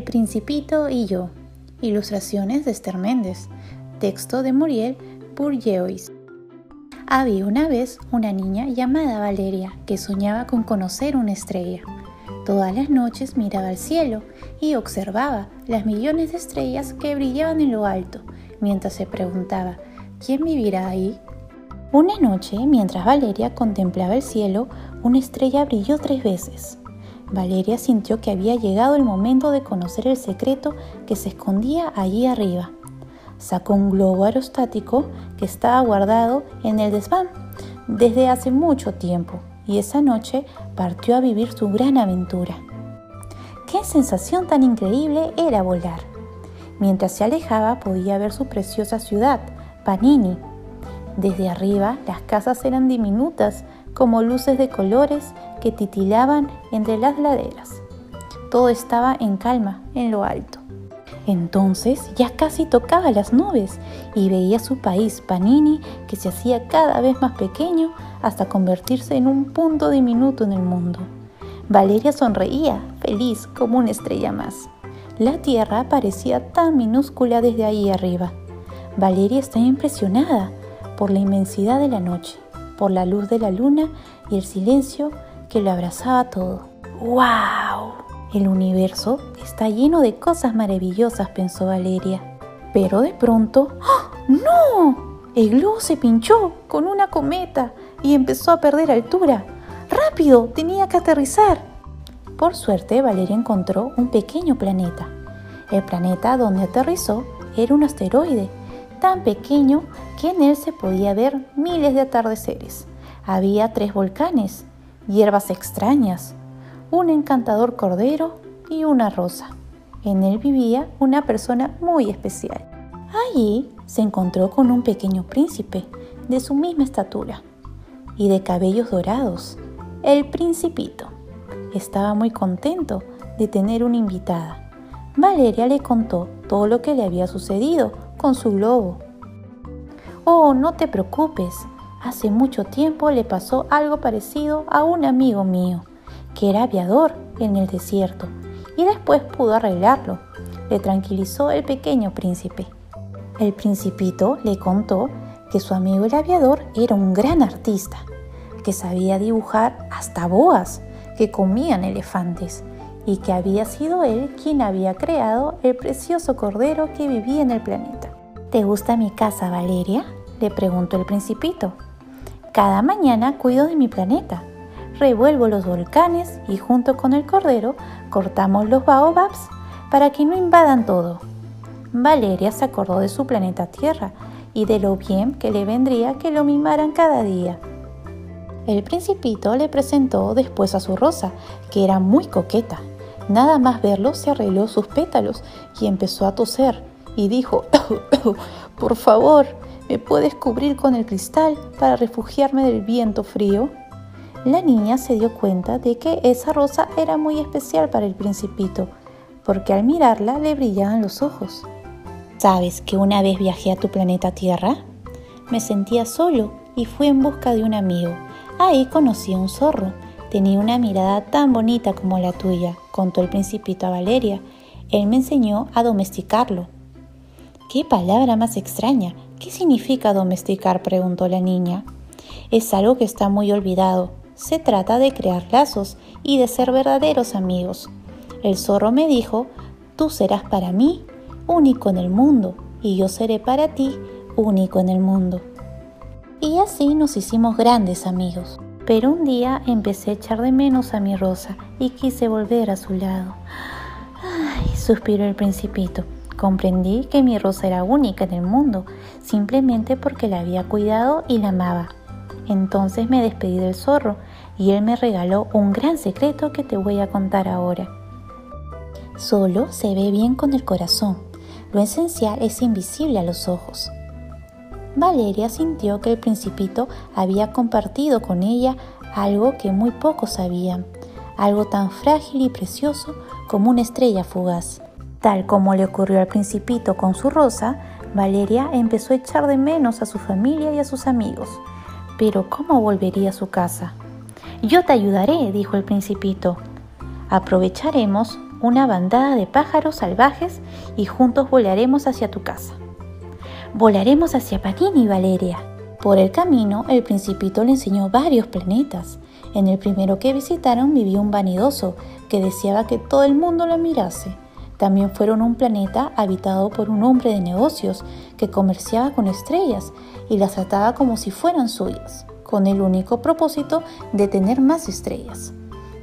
El Principito y yo. Ilustraciones de Esther Méndez. Texto de Muriel Bourgeois. Había una vez una niña llamada Valeria que soñaba con conocer una estrella. Todas las noches miraba al cielo y observaba las millones de estrellas que brillaban en lo alto, mientras se preguntaba, ¿quién vivirá ahí? Una noche, mientras Valeria contemplaba el cielo, una estrella brilló tres veces. Valeria sintió que había llegado el momento de conocer el secreto que se escondía allí arriba. Sacó un globo aerostático que estaba guardado en el desván desde hace mucho tiempo y esa noche partió a vivir su gran aventura. ¡Qué sensación tan increíble era volar! Mientras se alejaba podía ver su preciosa ciudad, Panini. Desde arriba las casas eran diminutas como luces de colores que titilaban entre las laderas. Todo estaba en calma en lo alto. Entonces ya casi tocaba las nubes y veía su país, Panini, que se hacía cada vez más pequeño hasta convertirse en un punto diminuto en el mundo. Valeria sonreía, feliz como una estrella más. La tierra parecía tan minúscula desde ahí arriba. Valeria estaba impresionada por la inmensidad de la noche, por la luz de la luna y el silencio que lo abrazaba todo. ¡Wow! El universo está lleno de cosas maravillosas, pensó Valeria. Pero de pronto, ¡Oh, ¡no! El globo se pinchó con una cometa y empezó a perder altura. ¡Rápido! Tenía que aterrizar. Por suerte, Valeria encontró un pequeño planeta. El planeta donde aterrizó era un asteroide, tan pequeño en él se podía ver miles de atardeceres. Había tres volcanes, hierbas extrañas, un encantador cordero y una rosa. En él vivía una persona muy especial. Allí se encontró con un pequeño príncipe de su misma estatura y de cabellos dorados, el principito. Estaba muy contento de tener una invitada. Valeria le contó todo lo que le había sucedido con su globo. Oh, no te preocupes, Hace mucho tiempo le pasó algo parecido a un amigo mío, que era aviador en el desierto, y después pudo arreglarlo. Le tranquilizó el pequeño príncipe. El principito le contó que su amigo el aviador era un gran artista, que sabía dibujar hasta boas que comían elefantes, y que había sido él quien había creado el precioso cordero que vivía en el planeta. ¿Te gusta mi casa, Valeria? Le preguntó el principito. Cada mañana cuido de mi planeta. Revuelvo los volcanes y junto con el cordero cortamos los baobabs para que no invadan todo. Valeria se acordó de su planeta Tierra y de lo bien que le vendría que lo mimaran cada día. El principito le presentó después a su rosa, que era muy coqueta. Nada más verlo se arregló sus pétalos y empezó a toser y dijo, por favor, ¿Me puedes cubrir con el cristal para refugiarme del viento frío? La niña se dio cuenta de que esa rosa era muy especial para el principito, porque al mirarla le brillaban los ojos. ¿Sabes que una vez viajé a tu planeta Tierra? Me sentía solo y fui en busca de un amigo. Ahí conocí a un zorro. Tenía una mirada tan bonita como la tuya, contó el principito a Valeria. Él me enseñó a domesticarlo. ¡Qué palabra más extraña! ¿Qué significa domesticar? preguntó la niña. Es algo que está muy olvidado. Se trata de crear lazos y de ser verdaderos amigos. El zorro me dijo, tú serás para mí único en el mundo y yo seré para ti único en el mundo. Y así nos hicimos grandes amigos. Pero un día empecé a echar de menos a mi rosa y quise volver a su lado. Ay, suspiró el principito. Comprendí que mi rosa era única en el mundo, simplemente porque la había cuidado y la amaba. Entonces me despedí del zorro y él me regaló un gran secreto que te voy a contar ahora. Solo se ve bien con el corazón. Lo esencial es invisible a los ojos. Valeria sintió que el principito había compartido con ella algo que muy pocos sabían, algo tan frágil y precioso como una estrella fugaz. Tal como le ocurrió al principito con su rosa, Valeria empezó a echar de menos a su familia y a sus amigos. Pero ¿cómo volvería a su casa? Yo te ayudaré, dijo el principito. Aprovecharemos una bandada de pájaros salvajes y juntos volaremos hacia tu casa. Volaremos hacia Panini, Valeria. Por el camino, el principito le enseñó varios planetas. En el primero que visitaron vivía un vanidoso que deseaba que todo el mundo lo mirase. También fueron un planeta habitado por un hombre de negocios que comerciaba con estrellas y las trataba como si fueran suyas, con el único propósito de tener más estrellas.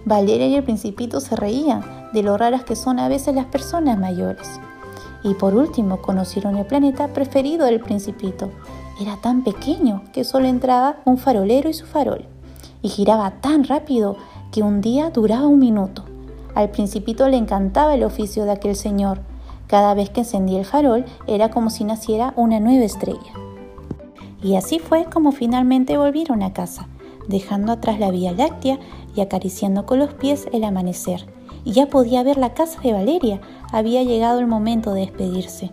Valeria y el principito se reían de lo raras que son a veces las personas mayores. Y por último conocieron el planeta preferido del principito. Era tan pequeño que solo entraba un farolero y su farol. Y giraba tan rápido que un día duraba un minuto. Al principito le encantaba el oficio de aquel señor. Cada vez que encendía el farol era como si naciera una nueva estrella. Y así fue como finalmente volvieron a casa dejando atrás la Vía Láctea y acariciando con los pies el amanecer. Ya podía ver la casa de Valeria. Había llegado el momento de despedirse.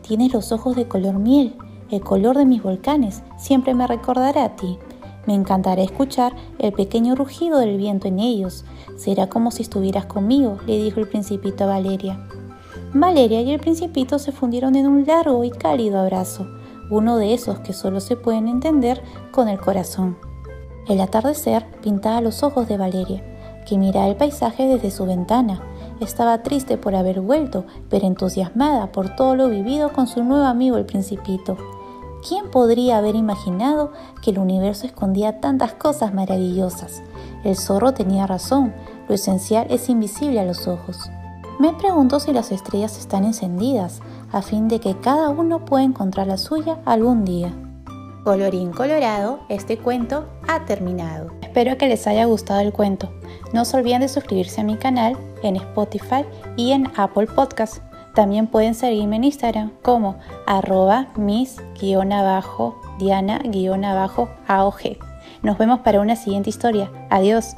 Tienes los ojos de color miel, el color de mis volcanes. Siempre me recordará a ti. Me encantará escuchar el pequeño rugido del viento en ellos. Será como si estuvieras conmigo, le dijo el principito a Valeria. Valeria y el principito se fundieron en un largo y cálido abrazo, uno de esos que solo se pueden entender con el corazón. El atardecer pintaba los ojos de Valeria, que miraba el paisaje desde su ventana. Estaba triste por haber vuelto, pero entusiasmada por todo lo vivido con su nuevo amigo el principito. ¿Quién podría haber imaginado que el universo escondía tantas cosas maravillosas? El zorro tenía razón, lo esencial es invisible a los ojos. Me pregunto si las estrellas están encendidas, a fin de que cada uno pueda encontrar la suya algún día. Colorín colorado, este cuento ha terminado. Espero que les haya gustado el cuento. No se olviden de suscribirse a mi canal en Spotify y en Apple Podcast. También pueden seguirme en Instagram como arroba mis-diana-aog. Nos vemos para una siguiente historia. Adiós.